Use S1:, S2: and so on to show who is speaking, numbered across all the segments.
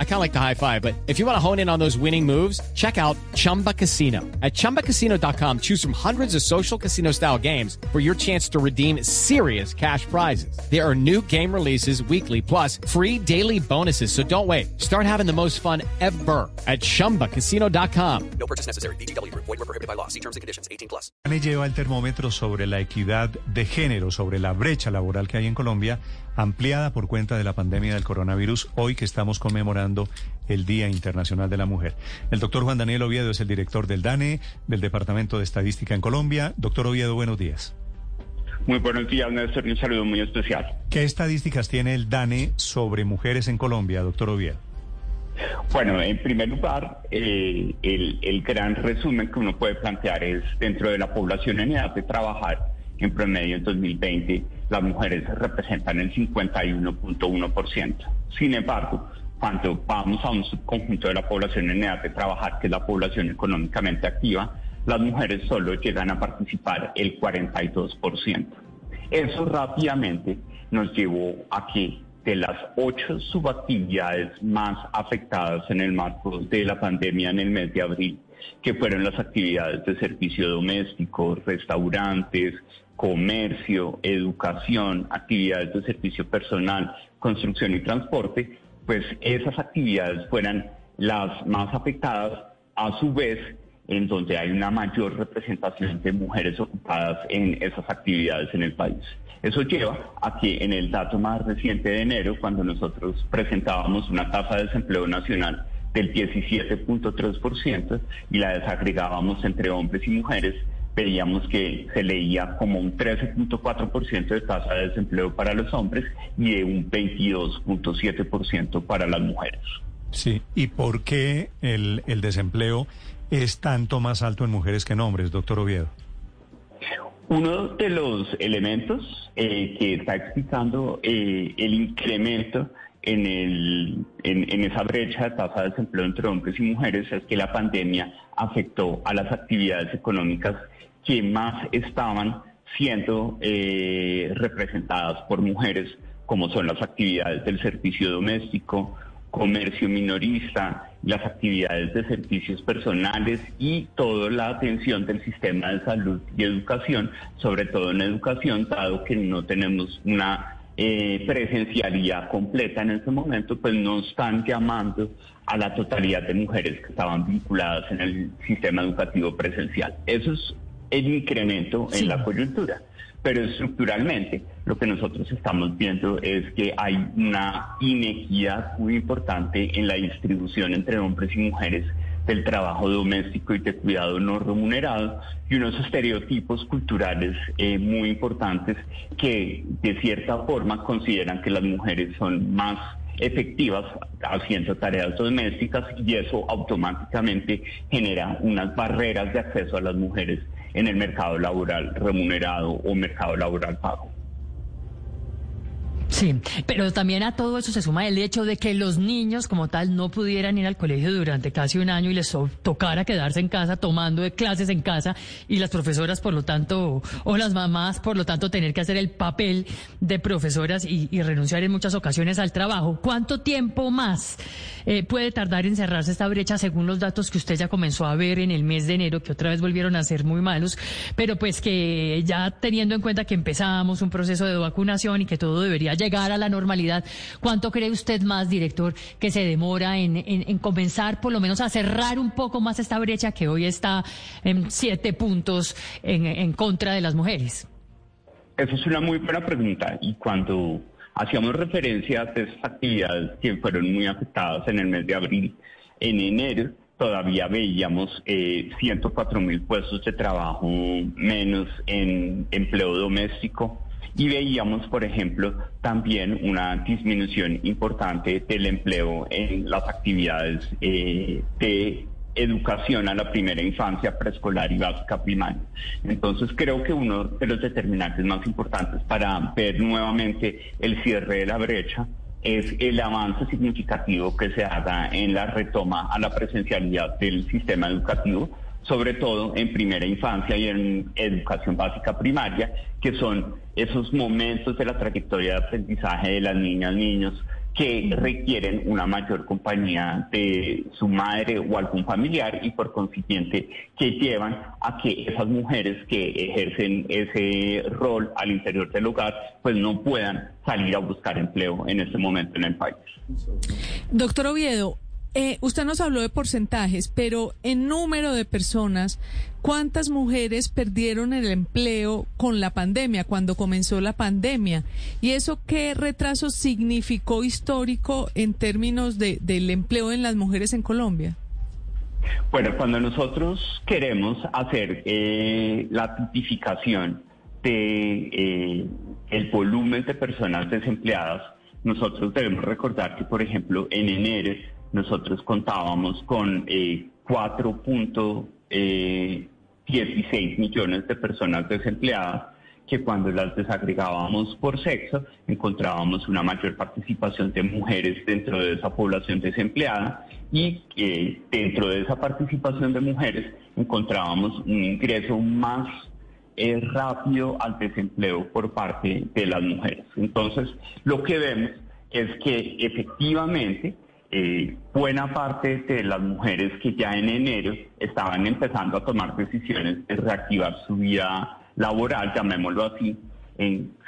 S1: I kind of like the high five, but if you want to hone in on those winning moves, check out Chumba Casino. At ChumbaCasino.com, choose from hundreds of social casino style games for your chance to redeem serious cash prizes. There are new game releases weekly, plus free daily bonuses. So don't wait. Start having the most fun ever at ChumbaCasino.com.
S2: No purchase necessary. BGW. Void were prohibited by law. See terms and conditions. 18 plus.
S3: lleva el termómetro sobre la equidad de género, sobre la brecha laboral que hay en Colombia, ampliada por cuenta de la pandemia del coronavirus, hoy que estamos conmemorando el Día Internacional de la Mujer. El doctor Juan Daniel Oviedo es el director del DANE, del Departamento de Estadística en Colombia. Doctor Oviedo, buenos días.
S4: Muy buenos días, Néstor, un saludo muy especial.
S3: ¿Qué estadísticas tiene el DANE sobre mujeres en Colombia, doctor Oviedo?
S4: Bueno, en primer lugar, eh, el, el gran resumen que uno puede plantear es dentro de la población en edad de trabajar, en promedio en 2020 las mujeres representan el 51.1%. Sin embargo, cuando vamos a un subconjunto de la población en edad de trabajar, que es la población económicamente activa, las mujeres solo llegan a participar el 42%. Eso rápidamente nos llevó a que de las ocho subactividades más afectadas en el marco de la pandemia en el mes de abril, que fueron las actividades de servicio doméstico, restaurantes, comercio, educación, actividades de servicio personal, construcción y transporte, pues esas actividades fueran las más afectadas, a su vez, en donde hay una mayor representación de mujeres ocupadas en esas actividades en el país. Eso lleva a que en el dato más reciente de enero, cuando nosotros presentábamos una tasa de desempleo nacional del 17.3% y la desagregábamos entre hombres y mujeres, veíamos que se leía como un 13.4% de tasa de desempleo para los hombres y de un 22.7% para las mujeres.
S3: Sí, ¿y por qué el, el, desempleo es tanto más alto en mujeres que en hombres, doctor Oviedo?
S4: Uno de los elementos eh, que está explicando eh, el incremento en, el, en, en, esa brecha de tasa de desempleo entre hombres y mujeres es que la pandemia afectó a las actividades económicas que más estaban siendo eh, representadas por mujeres, como son las actividades del servicio doméstico, comercio minorista, las actividades de servicios personales y toda la atención del sistema de salud y educación, sobre todo en educación, dado que no tenemos una eh, presencialidad completa en este momento, pues no están llamando a la totalidad de mujeres que estaban vinculadas en el sistema educativo presencial. Eso es el incremento en la coyuntura. Pero estructuralmente lo que nosotros estamos viendo es que hay una inequidad muy importante en la distribución entre hombres y mujeres del trabajo doméstico y de cuidado no remunerado y unos estereotipos culturales eh, muy importantes que de cierta forma consideran que las mujeres son más efectivas haciendo tareas domésticas y eso automáticamente genera unas barreras de acceso a las mujeres en el mercado laboral remunerado o mercado laboral pago.
S5: Sí, pero también a todo eso se suma el hecho de que los niños como tal no pudieran ir al colegio durante casi un año y les tocara quedarse en casa tomando clases en casa y las profesoras por lo tanto, o las mamás por lo tanto tener que hacer el papel de profesoras y, renunciar en muchas ocasiones al trabajo. ¿Cuánto tiempo más eh, puede tardar en cerrarse esta brecha según los datos que usted ya comenzó a ver en el mes de enero, que otra vez volvieron a ser muy malos, pero pues que ya teniendo en cuenta que empezamos un proceso de vacunación y que todo debería llegar a la normalidad. ¿Cuánto cree usted más, director, que se demora en, comenzar por lo menos a cerrar un poco más esta brecha que hoy está en siete puntos en, contra de las mujeres?
S4: Esa es una muy buena pregunta y cuando hacíamos referencia a estas actividades que fueron muy afectadas en el mes de abril, en enero todavía veíamos eh, 104 mil puestos de trabajo menos en empleo doméstico, y veíamos, por ejemplo, también una disminución importante del empleo en las actividades eh, de educación a la primera infancia, preescolar y básica primaria. Entonces creo que uno de los determinantes más importantes para ver nuevamente el cierre de la brecha es el avance significativo que se haga en la retoma a la presencialidad del sistema educativo sobre todo en primera infancia y en educación básica primaria, que son esos momentos de la trayectoria de aprendizaje de las niñas, niños, que requieren una mayor compañía de su madre o algún familiar y por consiguiente que llevan a que esas mujeres que ejercen ese rol al interior del hogar pues no puedan salir a buscar empleo en este momento en el país.
S6: Doctor Oviedo, eh, usted nos habló de porcentajes, pero en número de personas, ¿cuántas mujeres perdieron el empleo con la pandemia, cuando comenzó la pandemia? ¿Y eso qué retraso significó histórico en términos de, del empleo en las mujeres en Colombia?
S4: Bueno, cuando nosotros queremos hacer eh, la tipificación de eh, el volumen de personas desempleadas, nosotros debemos recordar que, por ejemplo, en enero nosotros contábamos con 4.16 eh, eh, millones de personas desempleadas que cuando las desagregábamos por sexo encontrábamos una mayor participación de mujeres dentro de esa población desempleada y eh, dentro de esa participación de mujeres encontrábamos un ingreso más rápido al desempleo por parte de las mujeres. Entonces, lo que vemos es que efectivamente eh, buena parte de las mujeres que ya en enero estaban empezando a tomar decisiones de reactivar su vida laboral, llamémoslo así,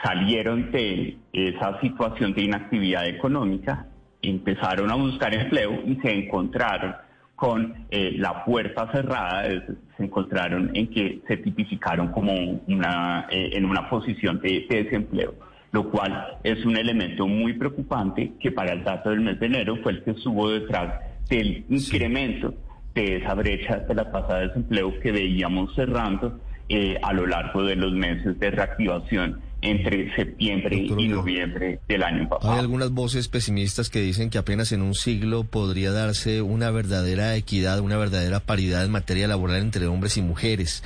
S4: salieron de esa situación de inactividad económica, empezaron a buscar empleo y se encontraron con eh, la puerta cerrada, se encontraron en que se tipificaron como una, eh, en una posición de desempleo lo cual es un elemento muy preocupante que para el dato del mes de enero fue el que estuvo detrás del incremento de esa brecha de la tasa de desempleo que veíamos cerrando eh, a lo largo de los meses de reactivación entre septiembre y noviembre del año pasado.
S7: Hay algunas voces pesimistas que dicen que apenas en un siglo podría darse una verdadera equidad, una verdadera paridad en materia laboral entre hombres y mujeres.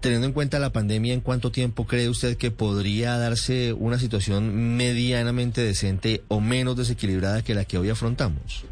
S7: Teniendo en cuenta la pandemia, ¿en cuánto tiempo cree usted que podría darse una situación medianamente decente o menos desequilibrada que la que hoy afrontamos?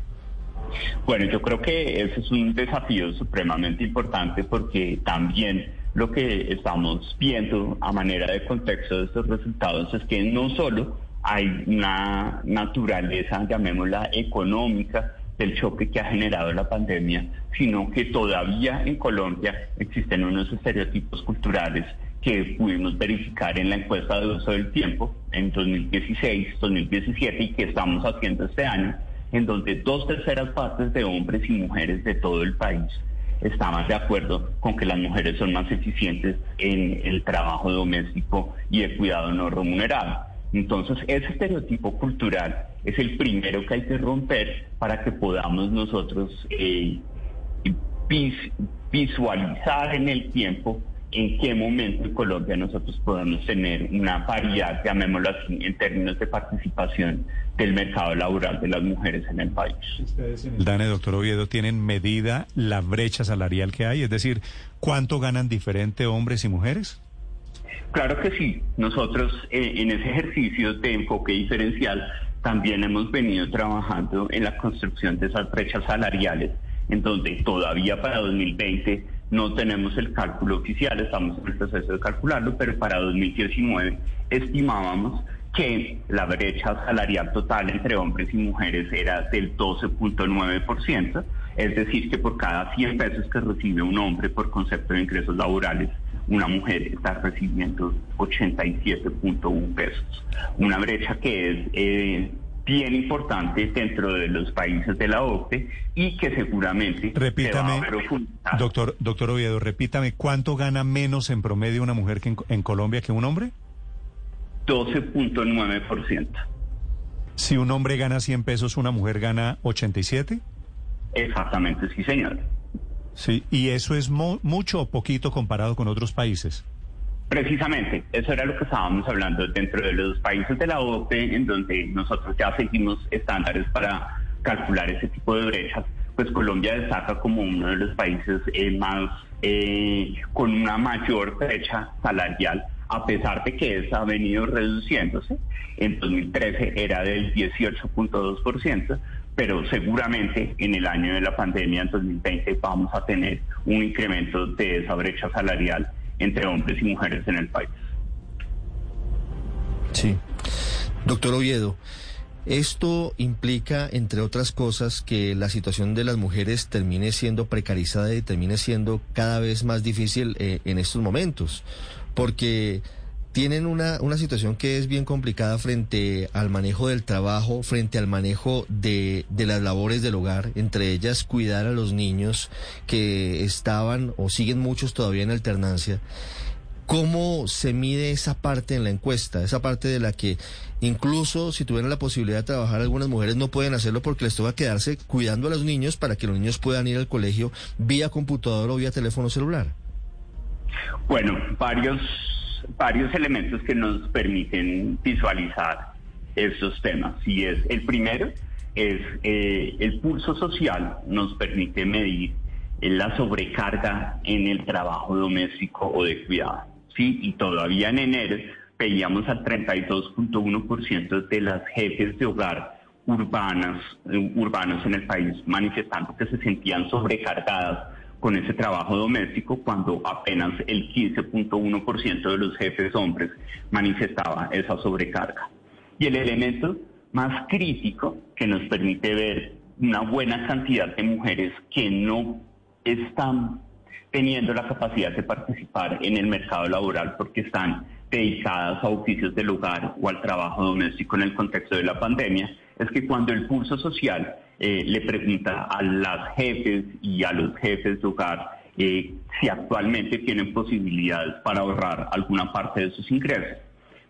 S4: Bueno, yo creo que ese es un desafío supremamente importante porque también lo que estamos viendo a manera de contexto de estos resultados es que no solo hay una naturaleza, llamémosla económica, del choque que ha generado la pandemia, sino que todavía en Colombia existen unos estereotipos culturales que pudimos verificar en la encuesta de uso del tiempo en 2016, 2017 y que estamos haciendo este año, en donde dos terceras partes de hombres y mujeres de todo el país estamos de acuerdo con que las mujeres son más eficientes en el trabajo doméstico y el cuidado no remunerado. Entonces, ese estereotipo cultural es el primero que hay que romper para que podamos nosotros eh, visualizar en el tiempo en qué momento en Colombia nosotros podemos tener una paridad, llamémoslo así, en términos de participación del mercado laboral de las mujeres en el país.
S3: Dane, doctor Oviedo, ¿tienen medida la brecha salarial que hay? Es decir, ¿cuánto ganan diferente hombres y mujeres?
S4: Claro que sí. Nosotros eh, en ese ejercicio de enfoque diferencial también hemos venido trabajando en la construcción de esas brechas salariales, en donde todavía para 2020 no tenemos el cálculo oficial, estamos en el proceso de calcularlo, pero para 2019 estimábamos que la brecha salarial total entre hombres y mujeres era del 12.9%, es decir, que por cada 100 pesos que recibe un hombre por concepto de ingresos laborales, una mujer está recibiendo 87.1 pesos. Una brecha que es eh, bien importante dentro de los países de la OCDE y que seguramente
S3: repítame, doctor, doctor Oviedo, repítame, ¿cuánto gana menos en promedio una mujer que en, Colombia que un hombre?
S4: 12.9%.
S3: Si un hombre gana 100 pesos, una mujer gana 87?
S4: Exactamente, sí, señor.
S3: Sí, ¿y eso es mucho o poquito comparado con otros países?
S4: Precisamente, eso era lo que estábamos hablando dentro de los países de la OCDE, en donde nosotros ya seguimos estándares para calcular ese tipo de brechas, pues Colombia destaca como uno de los países eh, más eh, con una mayor brecha salarial, a pesar de que esa ha venido reduciéndose. En 2013 era del 18.2%, pero seguramente en el año de la pandemia, en 2020, vamos a tener un incremento de esa brecha salarial entre hombres y mujeres en el país.
S7: Sí. Doctor Oviedo, esto implica, entre otras cosas, que la situación de las mujeres termine siendo precarizada y termine siendo cada vez más difícil eh, en estos momentos, porque tienen una, una situación que es bien complicada frente al manejo del trabajo, frente al manejo de, de las labores del hogar, entre ellas cuidar a los niños que estaban o siguen muchos todavía en alternancia. ¿Cómo se mide esa parte en la encuesta? Esa parte de la que incluso si tuvieran la posibilidad de trabajar, algunas mujeres no pueden hacerlo porque les toca quedarse cuidando a los niños para que los niños puedan ir al colegio vía computador o vía teléfono celular.
S4: Bueno, varios varios elementos que nos permiten visualizar estos temas. Y el primero es eh, el pulso social nos permite medir la sobrecarga en el trabajo doméstico o de cuidado. Sí, y todavía en enero veíamos al 32.1% de las jefes de hogar urbanas, eh, urbanos en el país manifestando que se sentían sobrecargadas con ese trabajo doméstico cuando apenas el 15.1% de los jefes hombres manifestaba esa sobrecarga. Y el elemento más crítico que nos permite ver una buena cantidad de mujeres que no están teniendo la capacidad de participar en el mercado laboral porque están dedicadas a oficios del hogar o al trabajo doméstico en el contexto de la pandemia, es que cuando el pulso social eh, le pregunta a las jefes y a los jefes de hogar eh, si actualmente tienen posibilidades para ahorrar alguna parte de sus ingresos.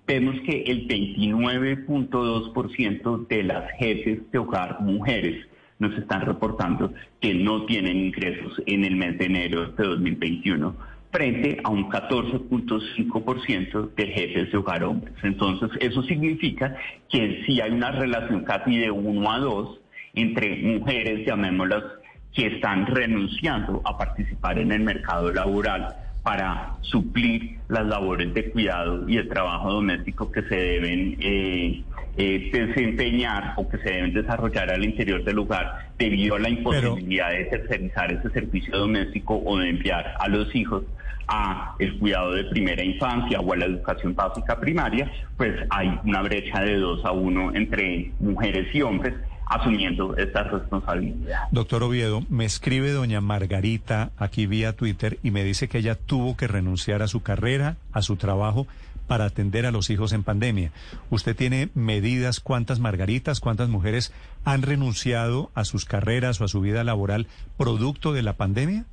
S4: Vemos que el 29.2% de las jefes de hogar mujeres nos están reportando que no tienen ingresos en el mes de enero de 2021 frente a un 14.5% de jefes de hogar hombres. Entonces, eso significa que si hay una relación casi de 1 a 2 entre mujeres, llamémoslas, que están renunciando a participar en el mercado laboral para suplir las labores de cuidado y el trabajo doméstico que se deben eh, eh, desempeñar o que se deben desarrollar al interior del hogar debido a la imposibilidad de tercerizar ese servicio doméstico o de enviar a los hijos a el cuidado de primera infancia o a la educación básica primaria, pues hay una brecha de dos a uno entre mujeres y hombres asumiendo esta responsabilidad.
S3: Doctor Oviedo, me escribe doña Margarita aquí vía Twitter y me dice que ella tuvo que renunciar a su carrera, a su trabajo, para atender a los hijos en pandemia. ¿Usted tiene medidas cuántas Margaritas, cuántas mujeres han renunciado a sus carreras o a su vida laboral producto de la pandemia?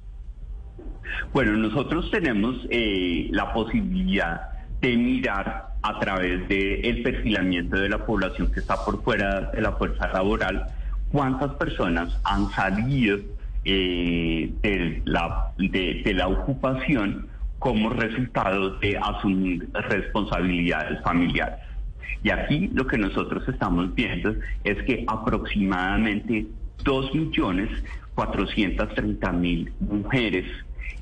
S4: Bueno, nosotros tenemos eh, la posibilidad de mirar a través del perfilamiento de la población que está por fuera de la fuerza laboral, cuántas personas han salido eh, de, la, de, la ocupación como resultado de asumir responsabilidades familiares. Y aquí lo que nosotros estamos viendo es que aproximadamente 2.430.000 mujeres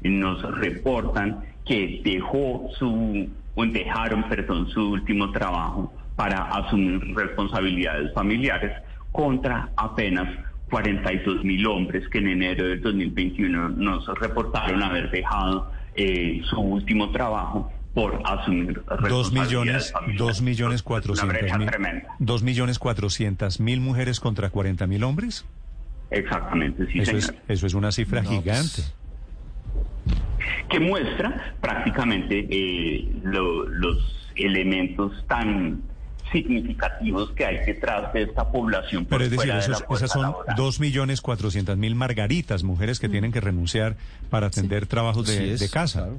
S4: nos reportan que dejó su dejaron, perdón, su último trabajo para asumir responsabilidades familiares contra apenas 42 mil hombres que en enero del 2021 nos reportaron haber dejado eh, su último trabajo por asumir
S3: dos millones, dos millones cuatrocientos mil, dos millones cuatrocientas mil mujeres contra 40 mil hombres.
S4: Exactamente, sí,
S3: eso Es, eso es una cifra pues, gigante
S4: que muestra prácticamente eh, los elementos tan significativos que hay detrás de esta población.
S3: Pero es decir, esas son dos millones cuatrocientas mil margaritas, mujeres que tienen que renunciar para atender trabajos de, de casa.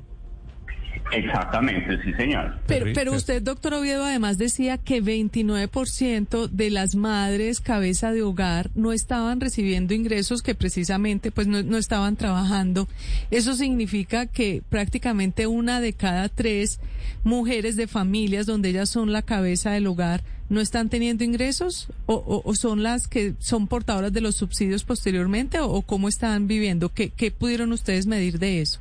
S4: Exactamente, sí, señor.
S6: Pero, pero usted, doctor Oviedo, además decía que 29% de las madres cabeza de hogar no estaban recibiendo ingresos que precisamente pues no, no estaban trabajando. Eso significa que prácticamente una de cada tres mujeres de familias donde ellas son la cabeza del hogar no están teniendo ingresos o, o, son las que son portadoras de los subsidios posteriormente o, cómo están viviendo. ¿Qué, ¿Qué pudieron ustedes medir de eso?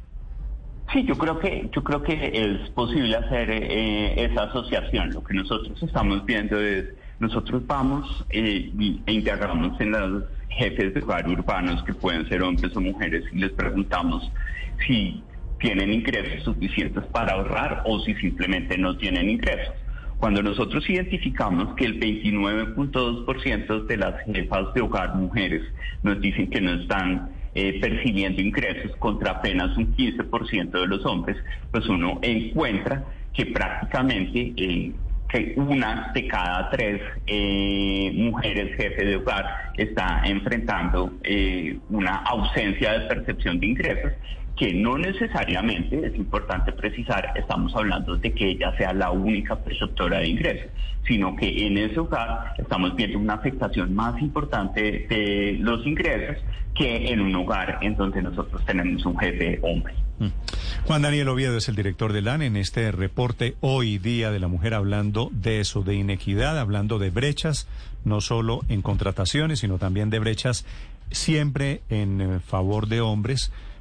S4: Sí, yo creo que yo creo que es posible hacer eh, esa asociación. Lo que nosotros estamos viendo es nosotros vamos eh, e integramos en los jefes de hogar urbanos, que pueden ser hombres o mujeres, y les preguntamos si tienen ingresos suficientes para ahorrar o si simplemente no tienen ingresos. Cuando nosotros identificamos que el 29.2% de las jefas de hogar mujeres nos dicen que no están eh, percibiendo ingresos contra apenas un 15% de los hombres, pues uno encuentra que prácticamente eh, que una de cada tres eh, mujeres jefe de hogar está enfrentando una ausencia de percepción de ingresos que no necesariamente, es importante precisar, estamos hablando de que ella sea la única perceptora de ingresos, sino que en ese hogar estamos viendo una afectación más importante de los ingresos que en un hogar en donde nosotros tenemos un jefe hombre.
S3: Mm. Juan Daniel Oviedo es el director del AN en este reporte Hoy Día de la Mujer hablando de eso, de inequidad, hablando de brechas, no solo en contrataciones, sino también de brechas siempre en eh, favor de hombres